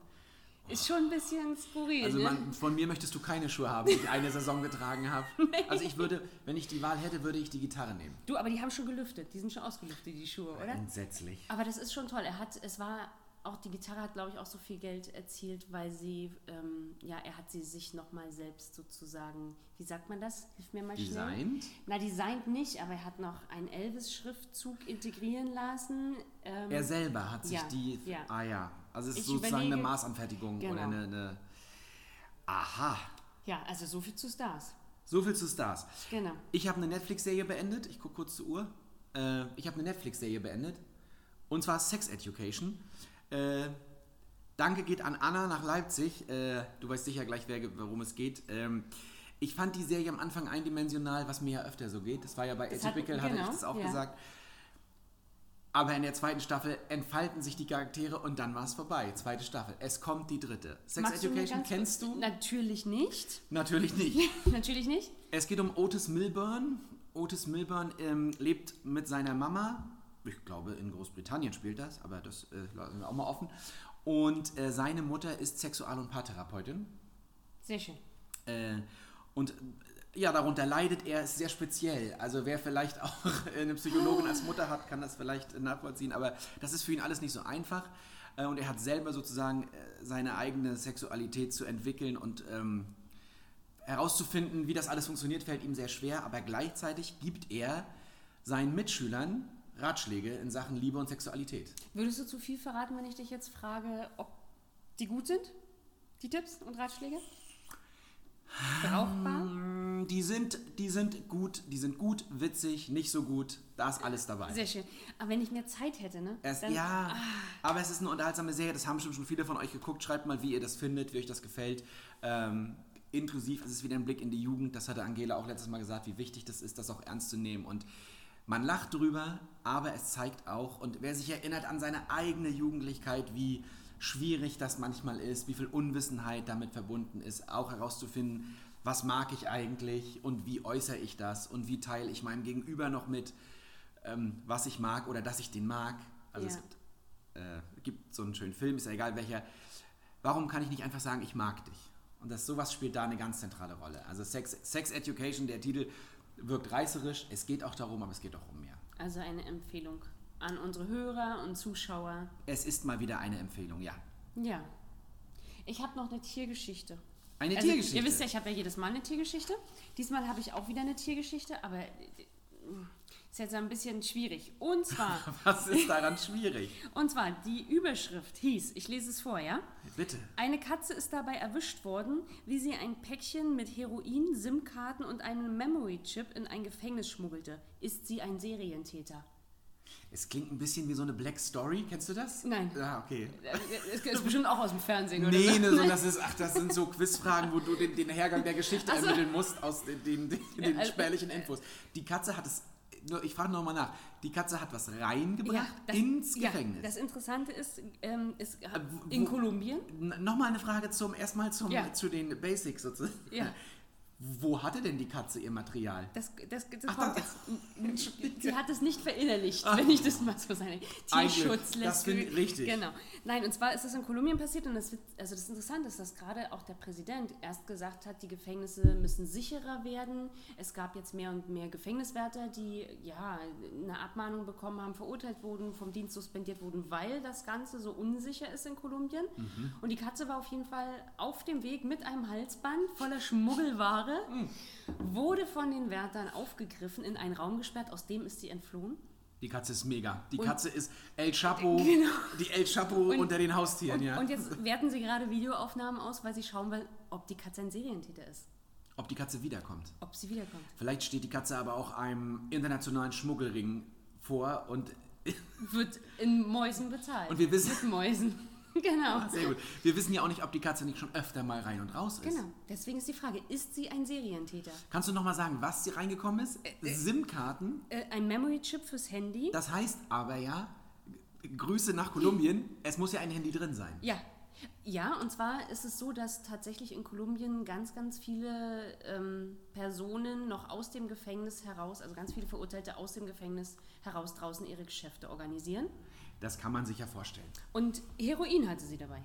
Ist schon ein bisschen skurril. also ne? man, von mir möchtest du keine Schuhe haben, die ich eine Saison getragen habe. Also ich würde, wenn ich die Wahl hätte, würde ich die Gitarre nehmen. Du, aber die haben schon gelüftet. Die sind schon ausgelüftet, die Schuhe, oder? Entsetzlich. Aber das ist schon toll. Er hat, es war auch die Gitarre hat, glaube ich, auch so viel Geld erzielt, weil sie, ähm, ja, er hat sie sich nochmal selbst sozusagen, wie sagt man das? Hilf mir mal schnell. Designt? Na, designt nicht, aber er hat noch einen Elvis-Schriftzug integrieren lassen. Ähm, Er selber hat sich Ja, die. ja. Ah ja. Also es ist Ich sozusagen überlege- eine Maßanfertigung Genau. oder eine, eine. Aha. ja, also so viel zu Stars. So viel zu Stars. Genau. Ich habe eine Netflix-Serie beendet. Ich gucke kurz zur Uhr. Äh, ich habe eine Netflix-Serie beendet. Und zwar Sex Education. Äh, danke geht an Anna nach Leipzig. Äh, du weißt sicher gleich, wer, worum es geht. Ähm, ich fand die Serie am Anfang eindimensional, was mir ja öfter so geht. Das war ja bei Das hat- Atypical, hatte ich genau, das auch ja. gesagt. Aber in der zweiten Staffel entfalten sich die Charaktere und dann war es vorbei. Zweite Staffel. Es kommt die dritte. Sex du mir Education ganz kennst du? Natürlich nicht. Natürlich nicht. Natürlich nicht. Es geht um Otis Milburn. Otis Milburn ähm, lebt mit seiner Mama. Ich glaube, in Großbritannien spielt das, aber das äh, lassen wir auch mal offen. Und äh, seine Mutter ist Sexual- und Paartherapeutin. Sehr schön. Äh, und ja, darunter leidet er, ist sehr speziell. Also wer vielleicht auch eine Psychologin als Mutter hat, kann das vielleicht nachvollziehen. Aber das ist für ihn alles nicht so einfach. Äh, Und er hat selber sozusagen äh, seine eigene Sexualität zu entwickeln und ähm, herauszufinden, wie das alles funktioniert, fällt ihm sehr schwer. Aber gleichzeitig gibt er seinen Mitschülern Ratschläge in Sachen Liebe und Sexualität. Würdest du zu viel verraten, wenn ich dich jetzt frage, ob die gut sind? Die Tipps und Ratschläge? Brauchbar? Mm, Die sind, die sind gut, die sind gut, witzig, nicht so gut. Da ist alles dabei. Sehr schön. Aber wenn ich mehr Zeit hätte, ne? Es, dann- ja, aber es ist eine unterhaltsame Serie, das haben bestimmt schon viele von euch geguckt. Schreibt mal, wie ihr das findet, wie euch das gefällt. Ähm, inklusiv ist es wieder ein Blick in die Jugend. Das hatte Angela auch letztes Mal gesagt, wie wichtig das ist, das auch ernst zu nehmen. Und man lacht drüber, aber es zeigt auch, und wer sich erinnert an seine eigene Jugendlichkeit, wie schwierig das manchmal ist, wie viel Unwissenheit damit verbunden ist, auch herauszufinden, was mag ich eigentlich und wie äußere ich das und wie teile ich meinem Gegenüber noch mit, ähm, was ich mag oder dass ich den mag. Also Ja. es gibt, äh, gibt so einen schönen Film, ist ja egal welcher. Warum kann ich nicht einfach sagen, ich mag dich? Und das sowas spielt da eine ganz zentrale Rolle. Also Sex, Sex Education, der Titel wirkt reißerisch. Es geht auch darum, aber es geht auch um mehr. Also eine Empfehlung an unsere Hörer und Zuschauer. Es ist mal wieder eine Empfehlung, ja. Ja. Ich habe noch eine Tiergeschichte. Eine Also, Tiergeschichte. Ihr wisst ja, ich habe ja jedes Mal eine Tiergeschichte. Diesmal habe ich auch wieder eine Tiergeschichte, aber äh, ist jetzt ein bisschen schwierig. Und zwar, Was ist daran schwierig? und zwar die Überschrift hieß, ich lese es vor, ja? Bitte. Eine Katze ist dabei erwischt worden, wie sie ein Päckchen mit Heroin, SIM-Karten und einem Memory-Chip in ein Gefängnis schmuggelte. Ist sie ein Serientäter? Es klingt ein bisschen wie so eine Black Story. Kennst du das? Nein. Ja, okay. Das ist bestimmt auch aus dem Fernsehen, oder? Nee, so. ne, so, das, ist, ach, das sind so Quizfragen, wo du den, den Hergang der Geschichte Ach so. ermitteln musst aus den, den, den, den also- spärlichen Infos. Die Katze hat es, ich frage nochmal nach, die Katze hat was reingebracht das, ins ja, Gefängnis. das Interessante ist, ähm, ist wo- in Kolumbien, N- Nochmal eine Frage zum, erstmal zum, Ja. zu den Basics sozusagen. Wo hatte denn die Katze ihr Material? das, das, das Ach, kommt jetzt. Sie hat es nicht verinnerlicht, Ach. wenn ich das mal so sage. Tierschutz lässt Das finde ich richtig. Genau. Nein, und zwar ist das in Kolumbien passiert und das, also das Interessante ist, dass gerade auch der Präsident erst gesagt hat, die Gefängnisse müssen sicherer werden. Es gab jetzt mehr und mehr Gefängniswärter, die ja eine Abmahnung bekommen haben, verurteilt wurden, vom Dienst suspendiert wurden, weil das Ganze so unsicher ist in Kolumbien. Mhm. Und die Katze war auf jeden Fall auf dem Weg mit einem Halsband voller Schmuggelware, Mhm. wurde von den Wärtern aufgegriffen, in einen Raum gesperrt, aus dem ist sie entflohen. Die Katze ist mega. Die Und- Katze ist El Chapo, Genau. die El Chapo Und- unter den Haustieren, Und, ja. und jetzt werten sie gerade Videoaufnahmen aus, weil sie schauen wollen, ob die Katze ein Serientäter ist. Ob die Katze wiederkommt. Ob sie wiederkommt. Vielleicht steht die Katze aber auch einem internationalen Schmuggelring vor und Wird in Mäusen bezahlt. Und wir wissen- Mit Mäusen. genau. sehr gut. Wir wissen ja auch nicht, ob die Katze nicht schon öfter mal rein und raus ist. Genau. Deswegen ist die Frage, ist sie ein Serientäter? Kannst du noch mal sagen, was sie reingekommen ist? SIM-Karten. Äh, ein Memory-Chip fürs Handy? Das heißt aber ja, Grüße nach Kolumbien, es muss ja ein Handy drin sein. Ja. Ja, und zwar ist es so, dass tatsächlich in Kolumbien ganz, ganz viele ähm, Personen noch aus dem Gefängnis heraus, also ganz viele Verurteilte aus dem Gefängnis heraus draußen ihre Geschäfte organisieren. Das kann man sich ja vorstellen. Und Heroin hatte sie dabei.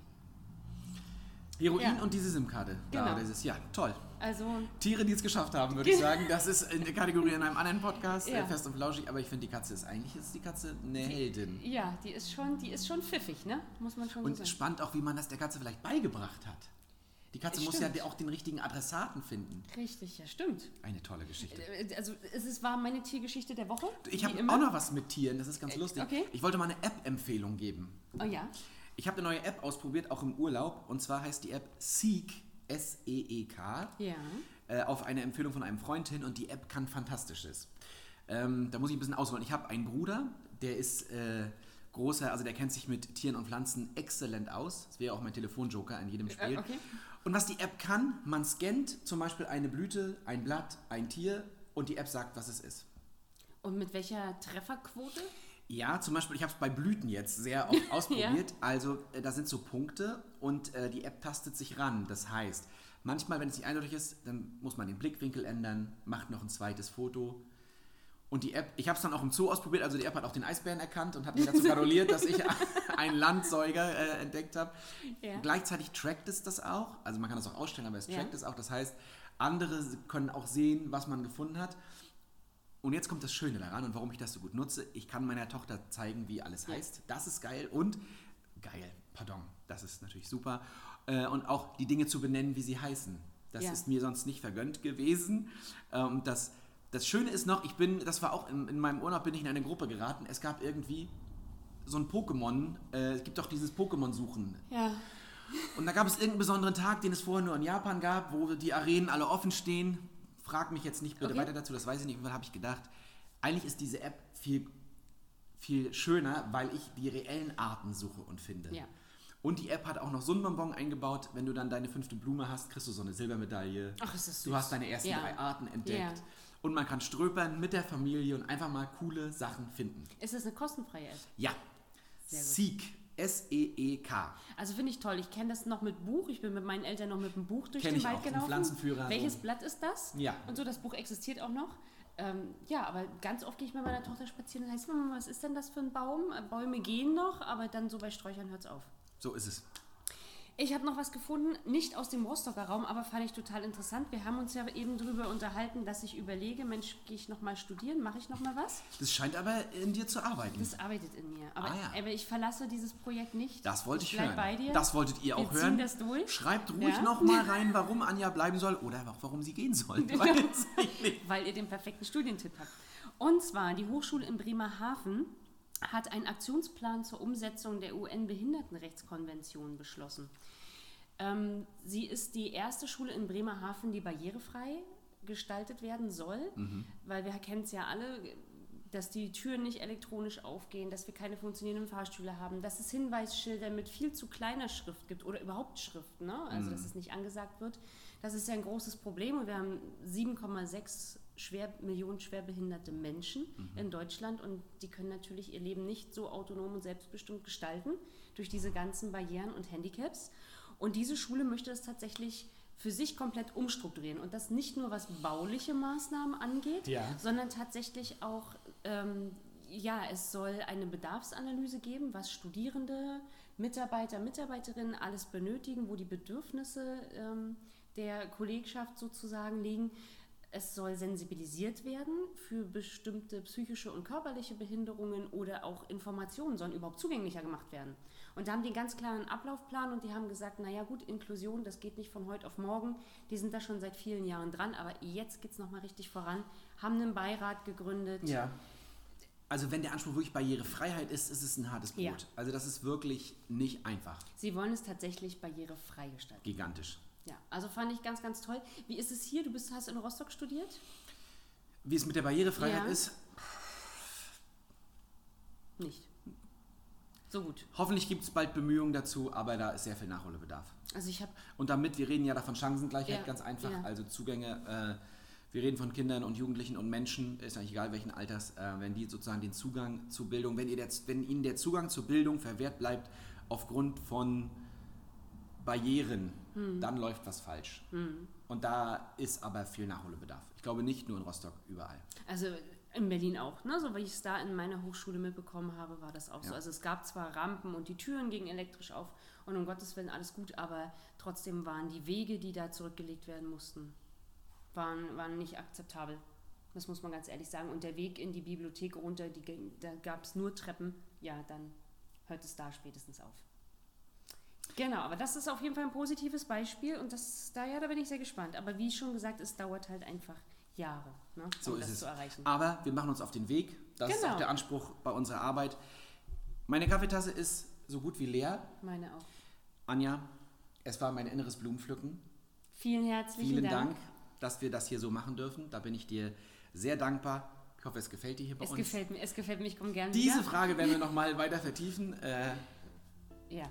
Heroin Ja. und diese SIM-Karte. Da, Genau. dieses, ja, toll. Also, Tiere, die es geschafft haben, würde ich sagen. Das ist eine Kategorie in einem anderen Podcast, Ja. äh, fest und flauschig, aber ich finde, die Katze ist eigentlich ist die Katze eine Heldin. ja, die ist schon, die ist schon pfiffig, ne? Muss man schon Und so sagen. spannend auch, wie man das der Katze vielleicht beigebracht hat. Die Katze muss ja Stimmt. auch den richtigen Adressaten finden. Richtig, ja, stimmt. Eine tolle Geschichte. Äh, Also, es ist, war meine Tiergeschichte der Woche. Ich habe immer. auch noch was mit Tieren, das ist ganz lustig. okay. Ich wollte mal eine App-Empfehlung geben. Oh ja. Ich habe eine neue App ausprobiert, auch im Urlaub, und zwar heißt die App Seek, S-E-E-K, Ja. äh, auf eine Empfehlung von einem Freund hin und die App kann Fantastisches. Ähm, da muss ich ein bisschen ausholen. Ich habe einen Bruder, der ist äh, großer, also der kennt sich mit Tieren und Pflanzen exzellent aus. Das wäre auch mein Telefonjoker in jedem Spiel. Äh, okay. Und was die App kann, man scannt zum Beispiel eine Blüte, ein Blatt, ein Tier und die App sagt, was es ist. Und mit welcher Trefferquote? Ja, zum Beispiel, ich habe es bei Blüten jetzt sehr oft ausprobiert. Also äh, da sind so Punkte und äh, die App tastet sich ran. Das heißt, manchmal, wenn es nicht eindeutig ist, dann muss man den Blickwinkel ändern, macht noch ein zweites Foto. Und die App, ich habe es dann auch im Zoo ausprobiert, also die App hat auch den Eisbären erkannt und hat mir dazu gratuliert, dass ich einen Landsäuger äh, entdeckt habe. Ja. Gleichzeitig trackt es das auch, also man kann das auch ausstellen, aber es Ja. trackt es auch. Das heißt, Andere können auch sehen, was man gefunden hat. Und jetzt kommt das Schöne daran und warum ich das so gut nutze. Ich kann meiner Tochter zeigen, wie alles heißt. Das ist geil und geil, pardon, das ist natürlich super. Äh, Und auch die Dinge zu benennen, wie sie heißen. Das Ja. ist mir sonst nicht vergönnt gewesen. Ähm, Das, das Schöne ist noch, ich bin, das war auch in, in meinem Urlaub, bin ich in eine Gruppe geraten. Es gab irgendwie so ein Pokémon. Äh, es gibt doch dieses Pokémon-Suchen. Ja. Und da gab es irgendeinen besonderen Tag, den es vorher nur in Japan gab, wo die Arenen alle offen stehen. Frag mich jetzt nicht bitte Okay. weiter dazu, das weiß ich nicht. Irgendwann habe ich gedacht, eigentlich ist diese App viel, viel schöner, weil ich die reellen Arten suche und finde. Ja. Und die App hat auch noch so einen Bonbon eingebaut. Wenn du dann deine fünfte Blume hast, kriegst du so eine Silbermedaille. Ach, ist das Du süß. hast deine ersten Ja. drei Arten entdeckt. Ja. Und man kann ströpern mit der Familie und einfach mal coole Sachen finden. Ist das eine kostenfreie App? Ja. Sehr gut. Seek. S-E-E-K. Also finde ich toll. Ich kenne das noch mit Buch. Ich bin mit meinen Eltern noch mit dem Buch durch Kenn den Wald auch, gelaufen. Pflanzenführer, Welches so. Blatt ist das? Ja. Und so, das Buch existiert auch noch. Ähm, ja, aber ganz oft gehe ich mit meiner Tochter spazieren und heißt, Mama, was ist denn das für ein Baum? Äh, Bäume gehen noch, aber dann so bei Sträuchern hört es auf. So ist es. Ich habe noch was gefunden, nicht aus dem Rostocker Raum, aber fand ich total interessant. Wir haben uns ja eben darüber unterhalten, dass ich überlege, Mensch, gehe ich nochmal studieren, mache ich nochmal was? Das scheint aber in dir zu arbeiten. Das arbeitet in mir. Aber, Ah, ja. aber ich verlasse dieses Projekt nicht. Das wollte ich bleib hören. bei dir. Das wolltet ihr auch Wir ziehen hören. das durch. Schreibt ruhig Ja. noch mal rein, warum Anja bleiben soll oder auch warum sie gehen soll. Ich nicht. weil ihr den perfekten Studientipp habt. Und zwar die Hochschule in Bremerhaven hat einen Aktionsplan zur Umsetzung der UN-Behindertenrechtskonvention beschlossen. Ähm, sie ist die erste Schule in Bremerhaven, die barrierefrei gestaltet werden soll, weil wir kennen es ja alle, dass die Türen nicht elektronisch aufgehen, dass wir keine funktionierenden Fahrstühle haben, dass es Hinweisschilder mit viel zu kleiner Schrift gibt oder überhaupt Schrift, ne? also dass es nicht angesagt wird. Das ist ja ein großes Problem und wir haben 7,6 schwer, Millionen schwerbehinderte Menschen in Deutschland und die können natürlich ihr Leben nicht so autonom und selbstbestimmt gestalten durch diese ganzen Barrieren und Handicaps. Und diese Schule möchte das tatsächlich für sich komplett umstrukturieren und das nicht nur was bauliche Maßnahmen angeht, Ja. sondern tatsächlich auch, ähm, ja, es soll eine Bedarfsanalyse geben, was Studierende, Mitarbeiter, Mitarbeiterinnen alles benötigen, wo die Bedürfnisse ähm, der Kollegschaft sozusagen liegen. Es soll sensibilisiert werden für bestimmte psychische und körperliche Behinderungen oder auch Informationen sollen überhaupt zugänglicher gemacht werden. Und da haben die einen ganz klaren Ablaufplan und die haben gesagt, naja gut, Inklusion, das geht nicht von heute auf morgen. Die sind da schon seit vielen Jahren dran, aber jetzt geht es nochmal richtig voran. Haben einen Beirat gegründet. Ja. Also wenn der Anspruch wirklich Barrierefreiheit ist, ist es ein hartes Brot. Ja. Also das ist wirklich nicht einfach. Sie wollen es tatsächlich barrierefrei gestalten. Gigantisch. Ja, also fand ich ganz, ganz toll. Wie ist es hier? Du bist, hast in Rostock studiert? Wie es mit der Barrierefreiheit Ja. ist, Nicht. So gut. hoffentlich gibt es bald Bemühungen dazu, aber da ist sehr viel Nachholbedarf. Also ich habe Und damit, wir reden ja davon Chancengleichheit, Ja, ganz einfach, ja. also Zugänge, äh, wir reden von Kindern und Jugendlichen und Menschen, ist eigentlich egal welchen Alters, äh, wenn die sozusagen den Zugang zu Bildung, wenn, ihr der, wenn ihnen der Zugang zur Bildung verwehrt bleibt aufgrund von Barrieren, Hm. dann läuft was falsch. Und da ist aber viel Nachholbedarf. Ich glaube nicht nur in Rostock, überall. Also in Berlin auch, ne? so wie ich es da in meiner Hochschule mitbekommen habe, war das auch so. Ja. Also es gab zwar Rampen und die Türen gingen elektrisch auf und um Gottes Willen alles gut, aber trotzdem waren die Wege, die da zurückgelegt werden mussten, waren, waren nicht akzeptabel. Das muss man ganz ehrlich sagen. Und der Weg in die Bibliothek runter, die, da gab es nur Treppen, ja, dann hört es da spätestens auf. Genau, aber das ist auf jeden Fall ein positives Beispiel und das, da, ja, da bin ich sehr gespannt. Aber wie schon gesagt, es dauert halt einfach Jahre, ne, So um ist das zu erreichen. Aber wir machen uns auf den Weg. Das ist Genau. auch der Anspruch bei unserer Arbeit. Meine Kaffeetasse ist so gut wie leer. Meine auch. Anja, es war mein inneres Blumenpflücken. Vielen herzlichen Vielen Dank. Dank, dass wir das hier so machen dürfen. Da bin ich dir sehr dankbar. Ich hoffe, es gefällt dir hier bei Es uns. gefällt mir, es gefällt mir, ich komme gerne Diese wieder. Frage werden wir nochmal weiter vertiefen. Äh, Ja.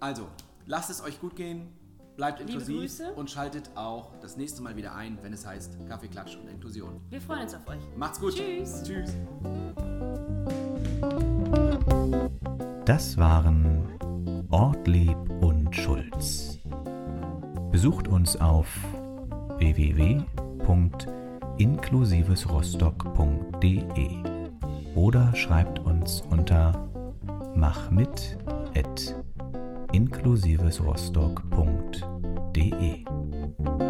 Also, lasst es euch gut gehen, bleibt inklusiv und schaltet auch das nächste Mal wieder ein, wenn es heißt Kaffeeklatsch und Inklusion. Wir freuen uns auf euch. Macht's gut. Tschüss. Tschüss. Das waren Ortlieb und Schulz. Besucht uns auf www.inklusivesrostock.de oder schreibt uns unter machmit@inklusivesrostock.de.